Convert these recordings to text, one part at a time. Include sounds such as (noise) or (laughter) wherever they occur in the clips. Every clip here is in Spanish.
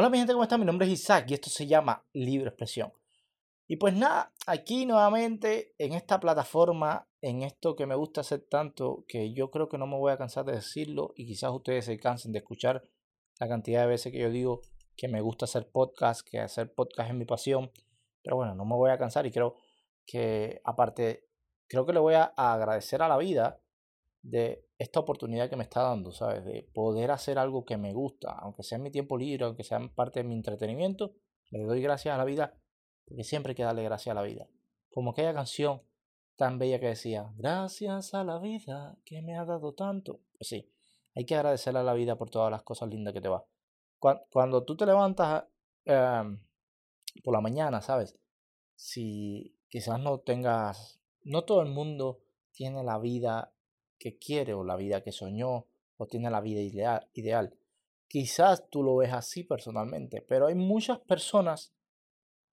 Hola mi gente, ¿cómo están? Mi nombre es Isaac y esto se llama Libre Expresión. Y pues nada, aquí nuevamente en esta plataforma, en esto que me gusta hacer tanto, que yo creo que no me voy a cansar de decirlo y quizás ustedes se cansen de escuchar la cantidad de veces que yo digo que me gusta hacer podcast, que hacer podcast es mi pasión. Pero bueno, no me voy a cansar y creo que aparte, creo que le voy a agradecer a la vida de esta oportunidad que me está dando, ¿sabes? De poder hacer algo que me gusta, aunque sea en mi tiempo libre, aunque sea parte de mi entretenimiento, le doy gracias a la vida, porque siempre hay que darle gracias a la vida. Como aquella canción tan bella que decía, gracias a la vida que me ha dado tanto. Pues sí, hay que agradecerle a la vida por todas las cosas lindas que te va. Cuando, tú te levantas em, por la mañana, ¿sabes? Si quizás no tengas, no todo el mundo tiene la vida que quiere o la vida que soñó o tiene la vida ideal, ideal. Quizás tú lo ves así personalmente, pero hay muchas personas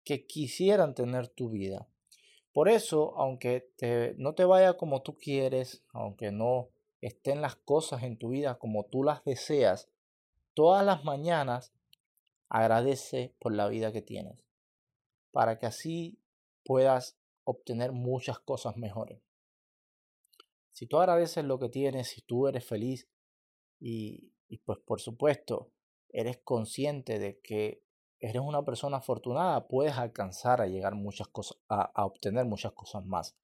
que quisieran tener tu vida. Por eso, aunque te, no te vaya como tú quieres, aunque no estén las cosas en tu vida como tú las deseas, todas las mañanas agradece por la vida que tienes, para que así puedas obtener muchas cosas mejores. Si tú agradeces lo que tienes, si tú eres feliz y, pues por supuesto eres consciente de que eres una persona afortunada, puedes alcanzar a llegar muchas cosas, a, obtener muchas cosas más.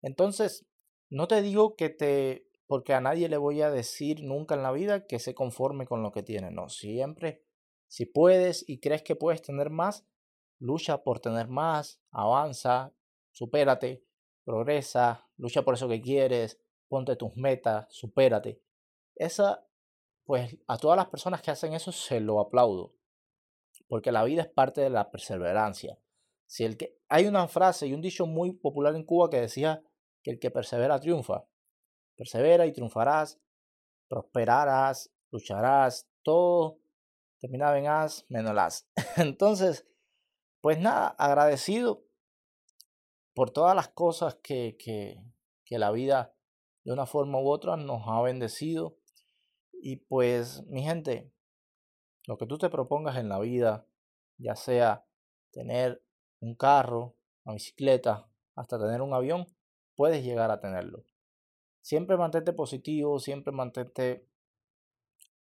Entonces, no te digo que te, porque a nadie le voy a decir nunca en la vida que se conforme con lo que tiene, no, siempre, si puedes y crees que puedes tener más, lucha por tener más, avanza, supérate, progresa, lucha por eso que quieres, ponte tus metas, supérate. Esa, pues a todas las personas que hacen eso se lo aplaudo, porque la vida es parte de la perseverancia. Si el que hay una frase y un dicho muy popular en Cuba que decía que el que persevera triunfa. Persevera y triunfarás, prosperarás, lucharás, todo terminaba en as menos las. (laughs) Entonces, pues nada, agradecido por todas las cosas que, que, que la vida de una forma u otra nos ha bendecido. Y pues, mi gente, lo que tú te propongas en la vida, ya sea tener un carro, una bicicleta, hasta tener un avión, puedes llegar a tenerlo. Siempre mantente positivo, siempre mantente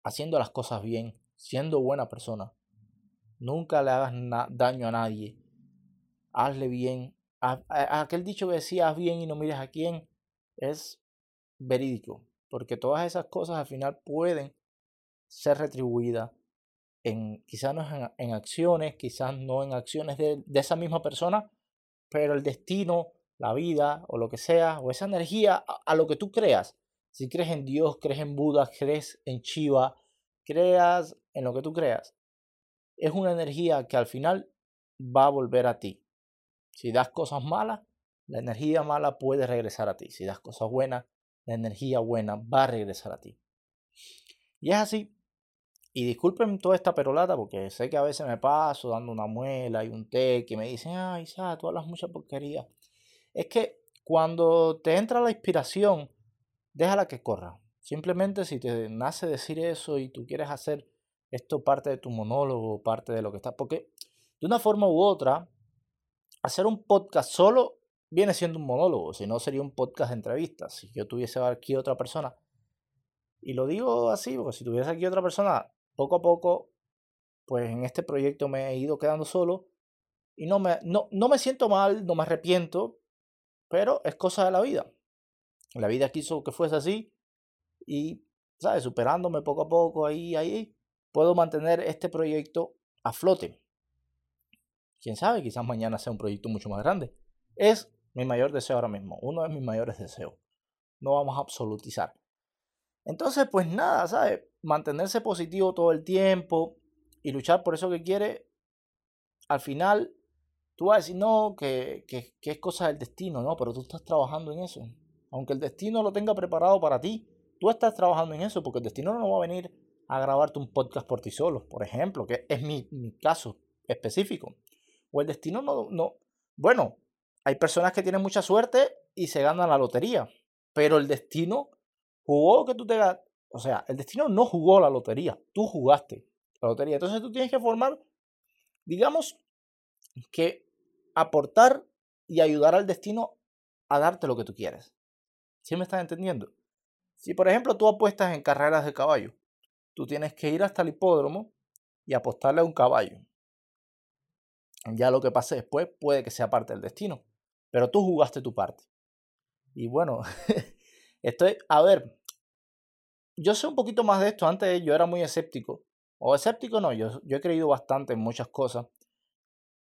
haciendo las cosas bien, siendo buena persona. Nunca le hagas daño a nadie. Hazle bien. Aquel dicho que decía, bien y no mires a quién, es verídico, porque todas esas cosas al final pueden ser retribuidas en quizás no en, en, acciones, quizás no en acciones de, de esa misma persona, pero el destino, la vida o lo que sea, o esa energía a, lo que tú creas. Si crees en Dios, crees en Buda, crees en Shiva, creas en lo que tú creas, es una energía que al final va a volver a ti. Si das cosas malas, la energía mala puede regresar a ti. Si das cosas buenas, la energía buena va a regresar a ti. Y es así. Y disculpen toda esta perolata porque sé que a veces me paso dando una muela y un té que me dicen, ay, Sa, tú hablas mucha porquería. Es que cuando te entra la inspiración, déjala que corra. Simplemente si te nace decir eso y tú quieres hacer esto parte de tu monólogo, parte de lo que está, porque de una forma u otra, hacer un podcast solo viene siendo un monólogo, si no sería un podcast de entrevistas. Si yo tuviese aquí otra persona, y lo digo así, porque si tuviese aquí otra persona, poco a poco, pues en este proyecto me he ido quedando solo y no me, no, no me siento mal, no me arrepiento, pero es cosa de la vida. La vida quiso que fuese así y, ¿sabes? Superándome poco a poco, ahí, ahí, puedo mantener este proyecto a flote. Quién sabe, quizás mañana sea un proyecto mucho más grande. Es mi mayor deseo ahora mismo, uno de mis mayores deseos. No vamos a absolutizar. Entonces, pues nada, ¿sabes? Mantenerse positivo todo el tiempo y luchar por eso que quiere, al final tú vas a decir, no, que, que, es cosa del destino, ¿no? Pero tú estás trabajando en eso. Aunque el destino lo tenga preparado para ti, tú estás trabajando en eso, porque el destino no va a venir a grabarte un podcast por ti solo, por ejemplo, que es mi caso específico. O el destino no, no, bueno, hay personas que tienen mucha suerte y se ganan la lotería, pero el destino jugó que tú te O sea, el destino no jugó la lotería, tú jugaste. la lotería. Entonces tú tienes que formar, digamos, que aportar y ayudar al destino a darte lo que tú quieres. ¿Sí me estás entendiendo? Si por ejemplo tú apuestas en carreras de caballo, tú tienes que ir hasta el hipódromo y apostarle a un caballo. Ya lo que pase después puede que sea parte del destino, pero tú jugaste tu parte. Y bueno, (laughs) estoy, a ver, yo sé un poquito más de esto. Antes yo era muy escéptico. O escéptico no, yo, yo he creído bastante en muchas cosas.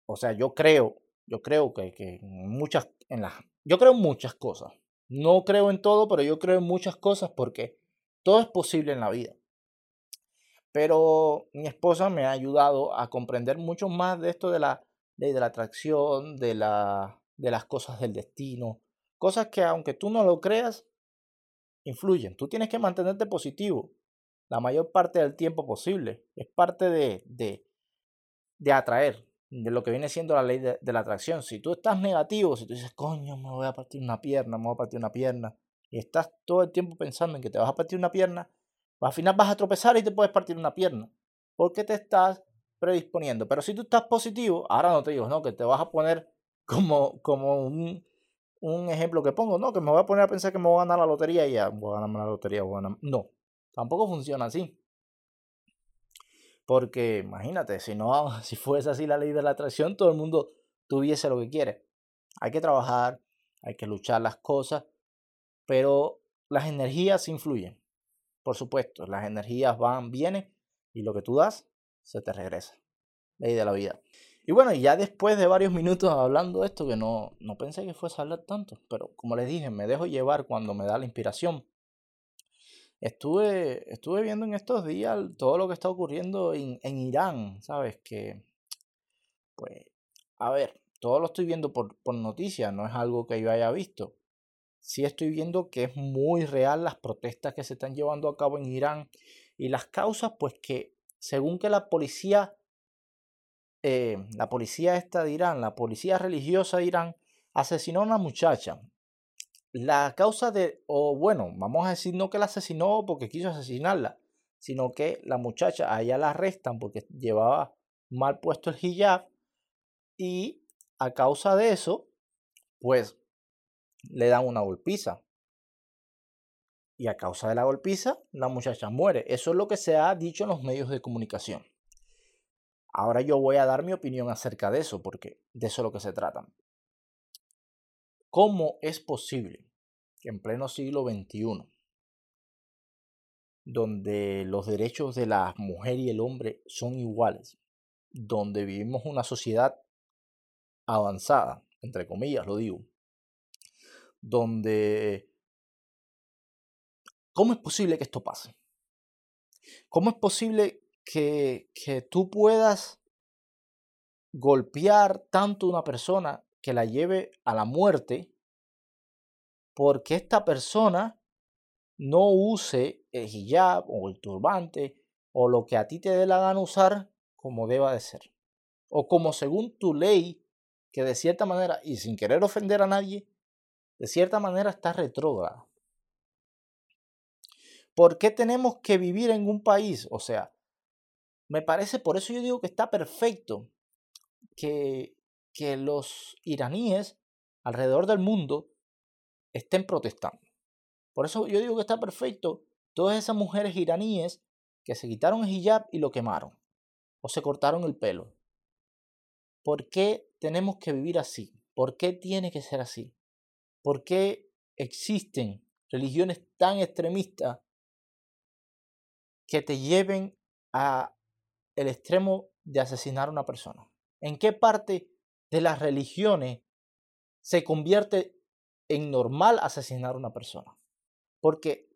O sea, yo creo, yo creo que, que muchas, en las, yo creo en muchas cosas. No creo en todo, pero yo creo en muchas cosas porque todo es posible en la vida. Pero mi esposa me ha ayudado a comprender mucho más de esto de la ley de la atracción, de, la, de las cosas del destino. Cosas que aunque tú no lo creas, influyen. Tú tienes que mantenerte positivo la mayor parte del tiempo posible. Es parte de, de, de atraer de lo que viene siendo la ley de, la atracción. Si tú estás negativo, si tú dices, coño, me voy a partir una pierna, me voy a partir una pierna, y estás todo el tiempo pensando en que te vas a partir una pierna, al final vas a tropezar y te puedes partir una pierna, porque te estás predisponiendo. Pero si tú estás positivo, ahora no te digo, no, que te vas a poner (laughs) como, como un, un ejemplo que pongo, no, que me voy a poner a pensar que me voy a ganar la lotería y ya, voy a ganarme la lotería, voy a ganar... No, tampoco funciona así. Porque imagínate, si no, (laughs) si fuese así la ley de la atracción, todo el mundo tuviese lo que quiere. Hay que trabajar, hay que luchar las cosas, pero las energías influyen. Por supuesto, las energías van, vienen y lo que tú das se te regresa. Ley de la vida. Y bueno, ya después de varios minutos hablando de esto, que no, no pensé que fuese a hablar tanto, pero como les dije, me dejo llevar cuando me da la inspiración. Estuve, estuve viendo en estos días todo lo que está ocurriendo en, Irán, ¿sabes? Que, pues, a ver, todo lo estoy viendo por, por noticias, no es algo que yo haya visto. Sí estoy viendo que es muy real las protestas que se están llevando a cabo en Irán y las causas, pues que según que la policía, eh, la policía esta de Irán, la policía religiosa de Irán, asesinó a una muchacha la causa de, o bueno, vamos a decir no que la asesinó porque quiso asesinarla, sino que la muchacha, a ella la arrestan porque llevaba mal puesto el hijab y a causa de eso, pues le dan una golpiza. Y a causa de la golpiza, la muchacha muere. Eso es lo que se ha dicho en los medios de comunicación. Ahora yo voy a dar mi opinión acerca de eso, porque de eso es lo que se trata. ¿Cómo es posible que en pleno siglo XXI, donde los derechos de la mujer y el hombre son iguales, donde vivimos una sociedad avanzada, entre comillas lo digo, donde... ¿Cómo es posible que esto pase? ¿Cómo es posible que, que tú puedas golpear tanto a una persona que la lleve a la muerte porque esta persona no use el hijab o el turbante o lo que a ti te dé la gana usar como deba de ser. O como según tu ley, que de cierta manera, y sin querer ofender a nadie, de cierta manera está retrógrada. ¿Por qué tenemos que vivir en un país? O sea, me parece, por eso yo digo que está perfecto que que los iraníes alrededor del mundo estén protestando. Por eso yo digo que está perfecto todas esas mujeres iraníes que se quitaron el hijab y lo quemaron o se cortaron el pelo. ¿Por qué tenemos que vivir así? ¿Por qué tiene que ser así? ¿Por qué existen religiones tan extremistas que te lleven a el extremo de asesinar a una persona? ¿En qué parte de las religiones se convierte en normal asesinar a una persona. Porque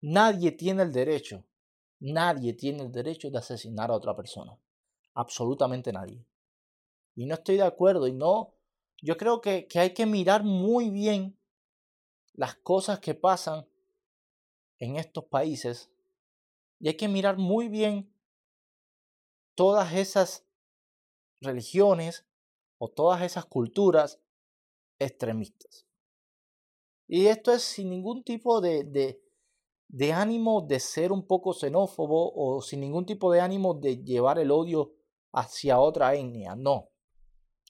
nadie tiene el derecho, nadie tiene el derecho de asesinar a otra persona. Absolutamente nadie. Y no estoy de acuerdo y no, yo creo que, que hay que mirar muy bien las cosas que pasan en estos países y hay que mirar muy bien todas esas religiones o todas esas culturas extremistas. Y esto es sin ningún tipo de, de ánimo de ser un poco xenófobo o sin ningún tipo de ánimo de llevar el odio hacia otra etnia. No.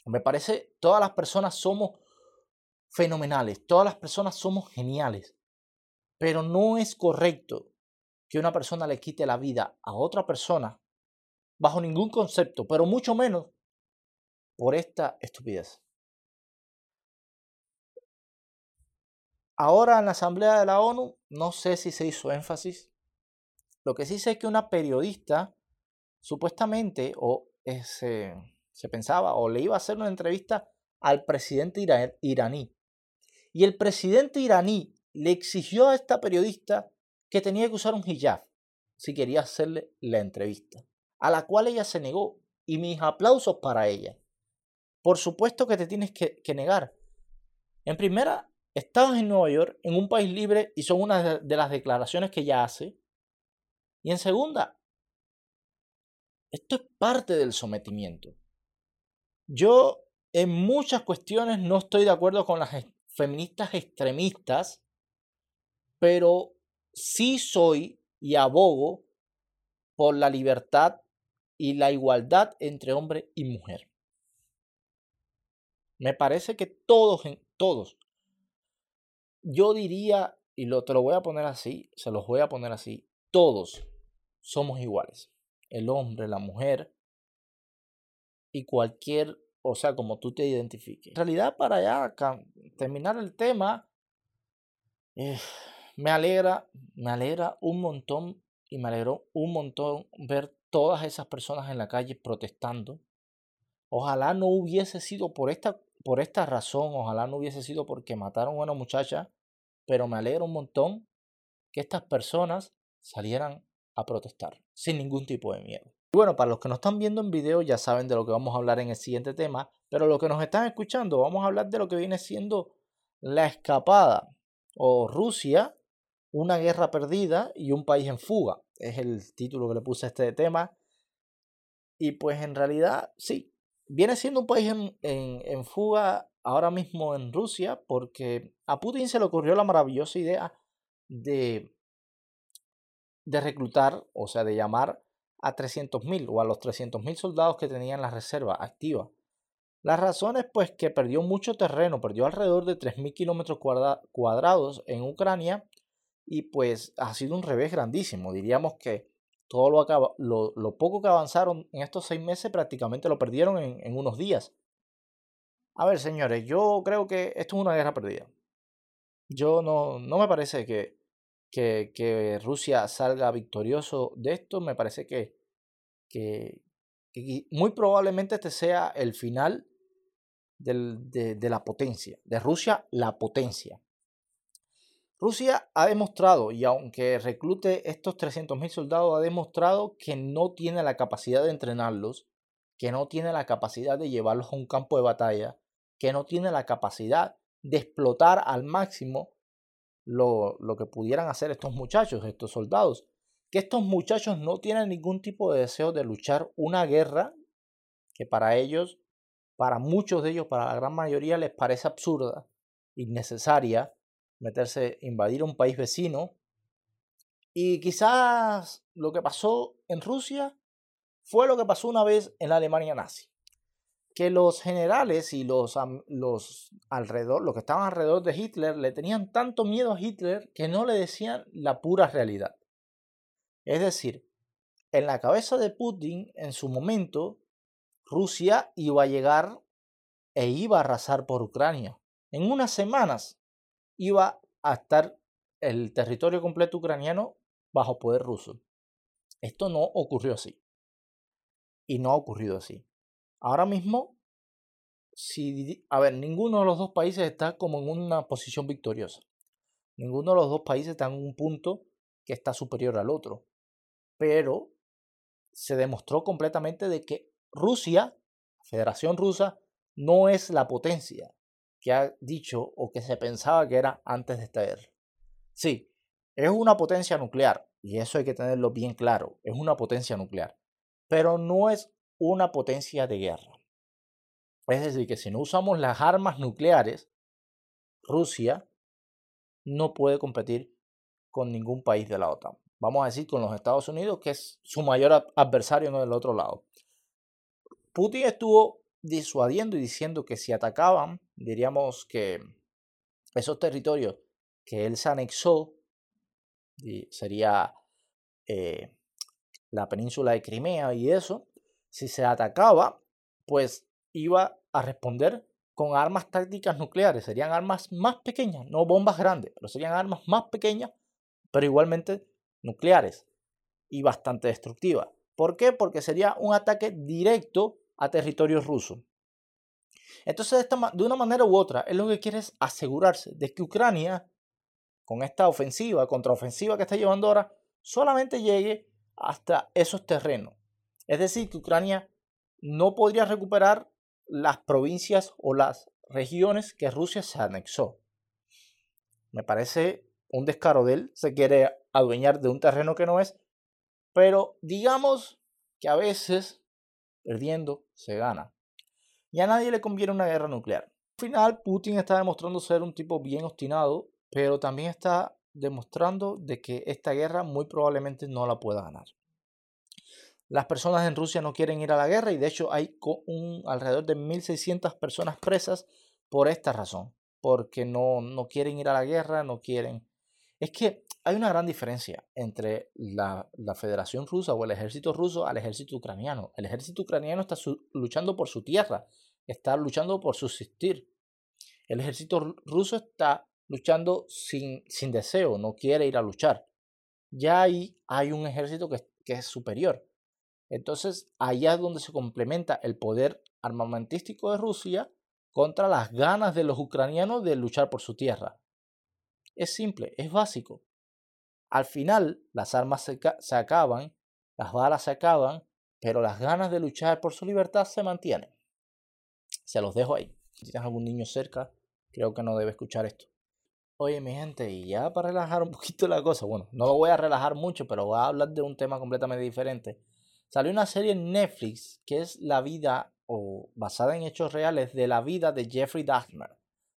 Me parece, todas las personas somos fenomenales, todas las personas somos geniales, pero no es correcto que una persona le quite la vida a otra persona bajo ningún concepto, pero mucho menos por esta estupidez. Ahora en la Asamblea de la ONU no sé si se hizo énfasis. Lo que sí sé es que una periodista supuestamente o se, se pensaba o le iba a hacer una entrevista al presidente iraní. Y el presidente iraní le exigió a esta periodista que tenía que usar un hijab si quería hacerle la entrevista, a la cual ella se negó. Y mis aplausos para ella. Por supuesto que te tienes que, negar. En primera, estabas en Nueva York, en un país libre, y son una de las declaraciones que ella hace. Y en segunda, esto es parte del sometimiento. Yo en muchas cuestiones no estoy de acuerdo con las feministas extremistas, pero sí soy y abogo por la libertad y la igualdad entre hombre y mujer. Me parece que todos, todos, yo diría, y lo, te lo voy a poner así, se los voy a poner así, todos somos iguales. El hombre, la mujer y cualquier, o sea, como tú te identifiques. En realidad, para ya terminar el tema, eh, me alegra, me alegra un montón y me alegró un montón ver todas esas personas en la calle protestando. Ojalá no hubiese sido por esta, por esta razón, ojalá no hubiese sido porque mataron a una muchacha, pero me alegra un montón que estas personas salieran a protestar sin ningún tipo de miedo. Bueno, para los que nos están viendo en video ya saben de lo que vamos a hablar en el siguiente tema, pero los que nos están escuchando vamos a hablar de lo que viene siendo la escapada o Rusia una guerra perdida y un país en fuga. Es el título que le puse a este tema. Y pues en realidad, sí, viene siendo un país en, fuga ahora mismo en Rusia porque a Putin se le ocurrió la maravillosa idea de, de reclutar, o sea, de llamar a 300.000 o a los 300.000 soldados que tenían la reserva activa. La razón es pues que perdió mucho terreno, perdió alrededor de 3.000 kilómetros cuadrados en Ucrania y pues ha sido un revés grandísimo. Diríamos que todo lo, lo, poco que avanzaron en estos seis meses prácticamente lo perdieron en, unos días. A ver, señores, yo creo que esto es una guerra perdida. Yo no, no me parece que, que, Rusia salga victorioso de esto. Me parece que, que, muy probablemente este sea el final de, de la potencia. De Rusia, la potencia. Rusia ha demostrado, y aunque reclute estos 300.000 soldados, ha demostrado que no tiene la capacidad de entrenarlos, que no tiene la capacidad de llevarlos a un campo de batalla, que no tiene la capacidad de explotar al máximo lo, lo que pudieran hacer estos muchachos, estos soldados. Que estos muchachos no tienen ningún tipo de deseo de luchar una guerra que para ellos, para muchos de ellos, para la gran mayoría les parece absurda, innecesaria, meterse, invadir un país vecino. Y quizás lo que pasó en Rusia fue lo que pasó una vez en la Alemania nazi. Que los generales y los, los alrededor, los que estaban alrededor de Hitler, le tenían tanto miedo a Hitler que no le decían la pura realidad. Es decir, en la cabeza de Putin, en su momento, Rusia iba a llegar e iba a arrasar por Ucrania. En unas semanas iba a estar el territorio completo ucraniano bajo poder ruso. Esto no ocurrió así. Y no ha ocurrido así. Ahora mismo, si, a ver, ninguno de los dos países está como en una posición victoriosa. Ninguno de los dos países está en un punto que está superior al otro. Pero se demostró completamente de que Rusia, Federación Rusa, no es la potencia que ha dicho o que se pensaba que era antes de esta guerra. Sí, es una potencia nuclear, y eso hay que tenerlo bien claro, es una potencia nuclear, pero no es una potencia de guerra. Es decir, que si no usamos las armas nucleares, Rusia no puede competir con ningún país de la OTAN. Vamos a decir con los Estados Unidos, que es su mayor adversario en el otro lado. Putin estuvo disuadiendo y diciendo que si atacaban, diríamos que esos territorios que él se anexó, sería eh, la península de Crimea y eso, si se atacaba, pues iba a responder con armas tácticas nucleares. Serían armas más pequeñas, no bombas grandes, pero serían armas más pequeñas, pero igualmente nucleares y bastante destructivas. ¿Por qué? Porque sería un ataque directo a territorio ruso. Entonces, de, una manera u otra, es lo que quiere es asegurarse de que Ucrania, con esta ofensiva, contraofensiva que está llevando ahora, solamente llegue hasta esos terrenos. Es decir, que Ucrania no podría recuperar las provincias o las regiones que Rusia se anexó. Me parece un descaro de él, se quiere adueñar de un terreno que no es, pero digamos que a veces perdiendo se gana. Y a nadie le conviene una guerra nuclear. Al final, Putin está demostrando ser un tipo bien obstinado, pero también está demostrando de que esta guerra muy probablemente no la pueda ganar. Las personas en Rusia no quieren ir a la guerra y de hecho hay un, alrededor de 1.600 personas presas por esta razón, porque no, no quieren ir a la guerra, no quieren... Es que hay una gran diferencia entre la, la, Federación Rusa o el ejército ruso al ejército ucraniano. El ejército ucraniano está luchando por su tierra, está luchando por subsistir. El ejército ruso está luchando sin, sin deseo, no quiere ir a luchar. Ya ahí hay un ejército que, que es superior. Entonces, allá es donde se complementa el poder armamentístico de Rusia contra las ganas de los ucranianos de luchar por su tierra. Es simple, es básico. Al final, las armas se, se acaban, las balas se acaban, pero las ganas de luchar por su libertad se mantienen. Se los dejo ahí. Si tienes algún niño cerca, creo que no debe escuchar esto. Oye, mi gente, y ya para relajar un poquito la cosa, bueno, no lo voy a relajar mucho, pero voy a hablar de un tema completamente diferente. Salió una serie en Netflix que es la vida o basada en hechos reales de la vida de Jeffrey Dahmer,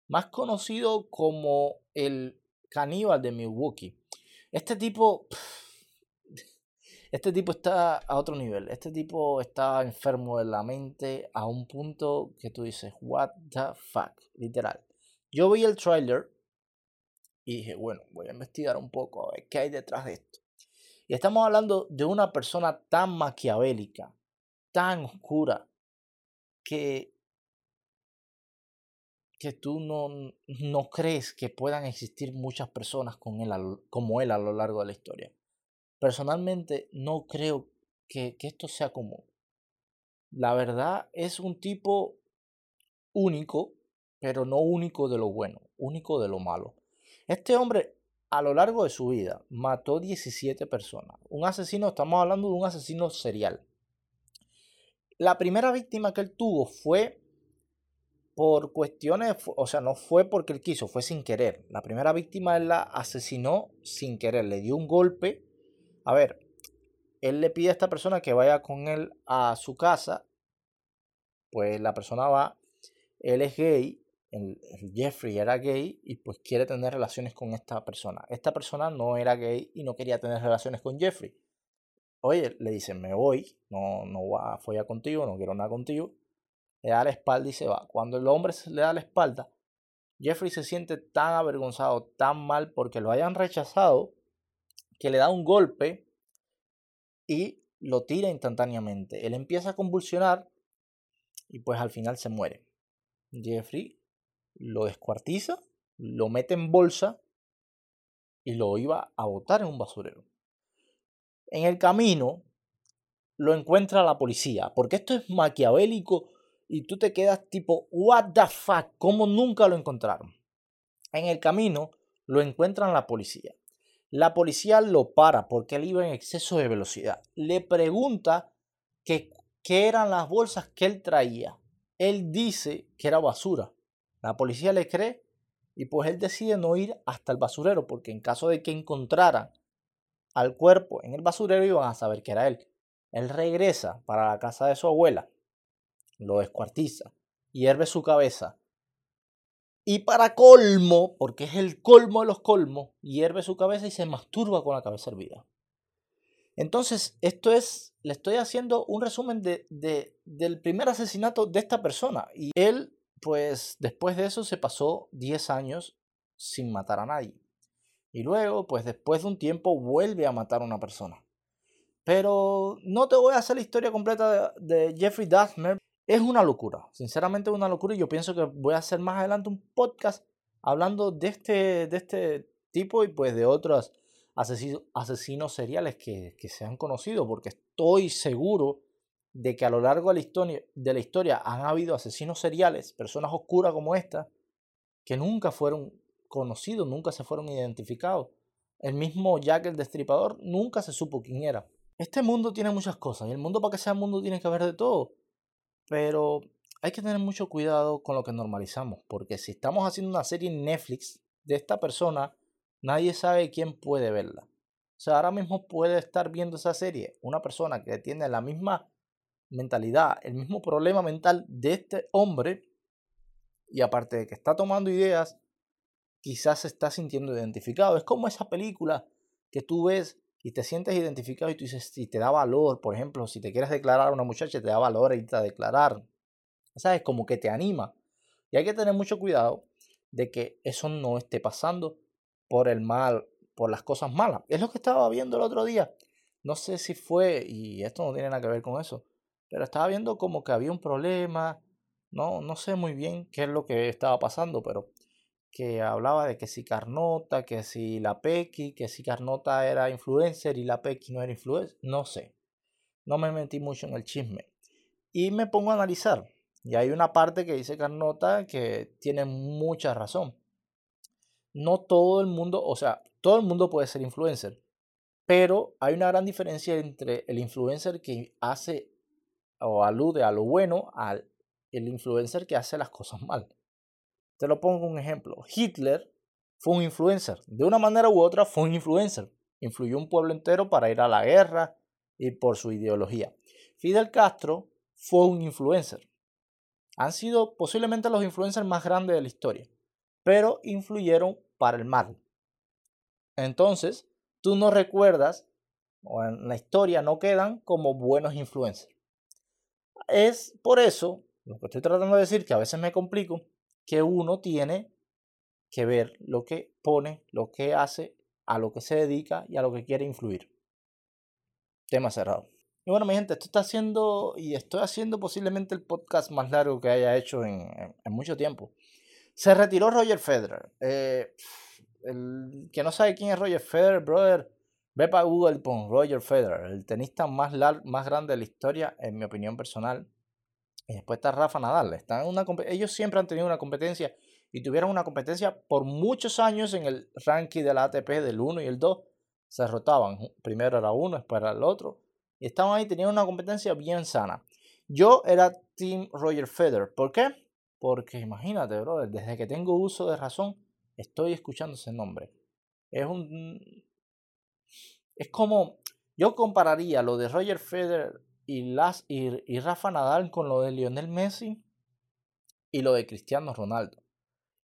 más conocido como el caníbal de Milwaukee. Este tipo este tipo está a otro nivel. Este tipo está enfermo de la mente a un punto que tú dices, what the fuck, literal. Yo vi el trailer y dije, bueno, voy a investigar un poco a ver qué hay detrás de esto. Y estamos hablando de una persona tan maquiavélica, tan oscura, que, que tú no, no crees que puedan existir muchas personas con él, como él a lo largo de la historia. Personalmente no creo que, esto sea común. La verdad es un tipo único, pero no único de lo bueno, único de lo malo. Este hombre a lo largo de su vida mató 17 personas. Un asesino, estamos hablando de un asesino serial. La primera víctima que él tuvo fue por cuestiones, o sea, no fue porque él quiso, fue sin querer. La primera víctima él la asesinó sin querer, le dio un golpe. A ver, él le pide a esta persona que vaya con él a su casa. Pues la persona va, él es gay, Jeffrey era gay y pues quiere tener relaciones con esta persona. Esta persona no era gay y no quería tener relaciones con Jeffrey. Oye, le dice, me voy, no, no voy a contigo, no quiero nada contigo. Le da la espalda y se va. Cuando el hombre le da la espalda, Jeffrey se siente tan avergonzado, tan mal porque lo hayan rechazado, que le da un golpe y lo tira instantáneamente. Él empieza a convulsionar y pues al final se muere. Jeffrey lo descuartiza, lo mete en bolsa y lo iba a botar en un basurero. En el camino lo encuentra la policía, porque esto es maquiavélico y tú te quedas tipo, what the fuck, ¿cómo nunca lo encontraron? En el camino lo encuentran la policía. La policía lo para porque él iba en exceso de velocidad. Le pregunta qué eran las bolsas que él traía. Él dice que era basura. La policía le cree y pues él decide no ir hasta el basurero porque en caso de que encontraran al cuerpo en el basurero iban a saber que era él. Él regresa para la casa de su abuela, lo descuartiza, hierve su cabeza Y para colmo, porque es el colmo de los colmos, hierve su cabeza y se masturba con la cabeza hervida. Entonces, esto es, le estoy haciendo un resumen de, del primer asesinato de esta persona. Y él, pues, después de eso se pasó 10 años sin matar a nadie. Y luego, pues, después de un tiempo vuelve a matar a una persona. Pero no te voy a hacer la historia completa de, de Jeffrey Dahmer. Es una locura, sinceramente es una locura y yo pienso que voy a hacer más adelante un podcast hablando de este, de este tipo y pues de otros asesinos, seriales que, se han conocido, porque estoy seguro de que a lo largo de la, historia, han habido asesinos seriales, personas oscuras como esta, que nunca fueron conocidos, nunca se fueron identificados. El mismo Jack el Destripador nunca se supo quién era. Este mundo tiene muchas cosas y el mundo para que sea mundo tiene que haber de todo. Pero hay que tener mucho cuidado con lo que normalizamos, porque si estamos haciendo una serie en Netflix de esta persona, nadie sabe quién puede verla. O sea, ahora mismo puede estar viendo esa serie una persona que tiene la misma mentalidad, el mismo problema mental de este hombre, y aparte de que está tomando ideas, quizás se está sintiendo identificado. Es como esa película que tú ves y te sientes identificado y tú dices, si te da valor, por ejemplo, si te quieres declarar a una muchacha, te da valor irte a declarar. ¿Sabes? Como que te anima. Y hay que tener mucho cuidado de que eso no esté pasando por el mal, por las cosas malas. Es lo que estaba viendo el otro día. No sé si fue, y esto no tiene nada que ver con eso, pero estaba viendo como que había un problema. No, no sé muy bien qué es lo que estaba pasando, pero que hablaba de que si Carnota, que si la Pequi, que si Carnota era influencer y la Pequi no era influencer, no sé. No me metí mucho en el chisme. Y me pongo a analizar. Y hay una parte que dice Carnota que tiene mucha razón. No todo el mundo, o sea, todo el mundo puede ser influencer. Pero hay una gran diferencia entre el influencer que hace o alude a lo bueno al el influencer que hace las cosas mal. Te lo pongo un ejemplo. Hitler fue un influencer. De una manera u otra fue un influencer. Influyó un pueblo entero para ir a la guerra y por su ideología. Fidel Castro fue un influencer. Han sido posiblemente los influencers más grandes de la historia, pero influyeron para el mal. Entonces, tú no recuerdas, o en la historia no quedan como buenos influencers. Es por eso, lo que estoy tratando de decir, que a veces me complico, que uno tiene que ver lo que pone, lo que hace, a lo que se dedica y a lo que quiere influir. Tema cerrado. Y bueno, mi gente, esto está haciendo y estoy haciendo posiblemente el podcast más largo que haya hecho en, mucho tiempo. Se retiró Roger Federer. Eh, el que no sabe quién es Roger Federer, brother, ve para Google pon Roger Federer, el tenista más, más grande de la historia, en mi opinión personal. Y después está Rafa Nadal. Están una, ellos siempre han tenido una competencia y tuvieron una competencia por muchos años en el ranking de la ATP del 1 y el 2. Se rotaban. Primero era uno, después era el otro. Y estaban ahí, tenían una competencia bien sana. Yo era Team Roger Federer. ¿Por qué? Porque imagínate, brother, desde que tengo uso de razón, estoy escuchando ese nombre. Es un. Es como. Yo compararía lo de Roger Federer y, las, y, Rafa Nadal con lo de Lionel Messi y lo de Cristiano Ronaldo.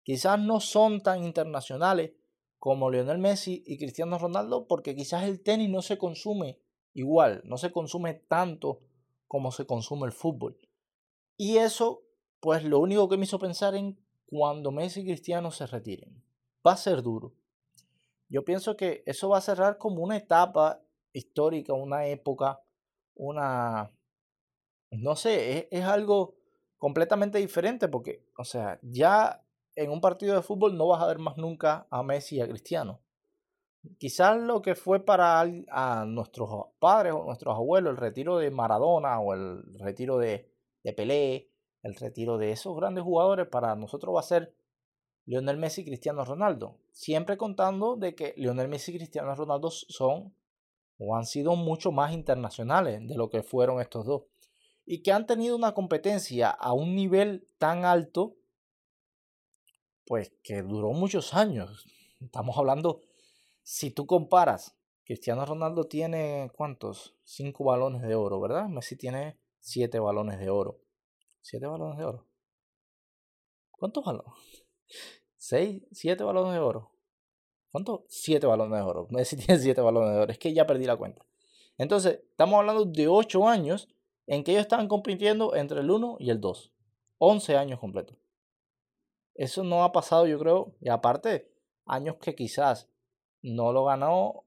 Quizás no son tan internacionales como Lionel Messi y Cristiano Ronaldo porque quizás el tenis no se consume igual, no se consume tanto como se consume el fútbol. Y eso, pues lo único que me hizo pensar en cuando Messi y Cristiano se retiren. Va a ser duro. Yo pienso que eso va a cerrar como una etapa histórica, una época una, no sé, es, algo completamente diferente porque, o sea, ya en un partido de fútbol no vas a ver más nunca a Messi y a Cristiano. Quizás lo que fue para a nuestros padres o nuestros abuelos el retiro de Maradona o el retiro de, de Pelé, el retiro de esos grandes jugadores, para nosotros va a ser Lionel Messi y Cristiano Ronaldo. Siempre contando de que Lionel Messi y Cristiano Ronaldo son o han sido mucho más internacionales de lo que fueron estos dos. Y que han tenido una competencia a un nivel tan alto, pues que duró muchos años. Estamos hablando, si tú comparas, Cristiano Ronaldo tiene cuántos? Cinco balones de oro, ¿verdad? Messi tiene siete balones de oro. ¿Siete balones de oro? ¿Cuántos balones? (laughs) ¿Seis? ¿Siete balones de oro? ¿Cuánto? Siete balones de oro. (laughs) Messi tiene siete balones de oro. Es que ya perdí la cuenta. Entonces, estamos hablando de ocho años en que ellos estaban compitiendo entre el 1 y el 2. 11 años completos. Eso no ha pasado, yo creo, y aparte, años que quizás no lo ganó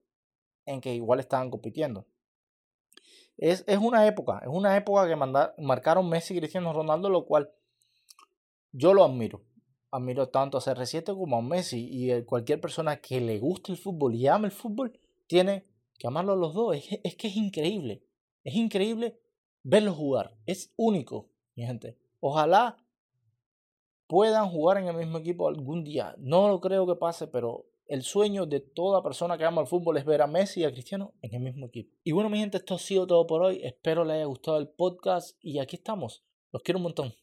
en que igual estaban compitiendo. Es, una época, es una época que marcaron Messi y Cristiano Ronaldo, lo cual yo lo admiro. Admiro tanto a CR7 como a Messi y cualquier persona que le guste el fútbol y ame el fútbol, tiene que amarlo a los dos. Es, es que es increíble. Es increíble verlos jugar. Es único, mi gente. Ojalá puedan jugar en el mismo equipo algún día. No lo creo que pase, pero el sueño de toda persona que ama el fútbol es ver a Messi y a Cristiano en el mismo equipo. Y bueno, mi gente, esto ha sido todo por hoy. Espero les haya gustado el podcast y aquí estamos. Los quiero un montón.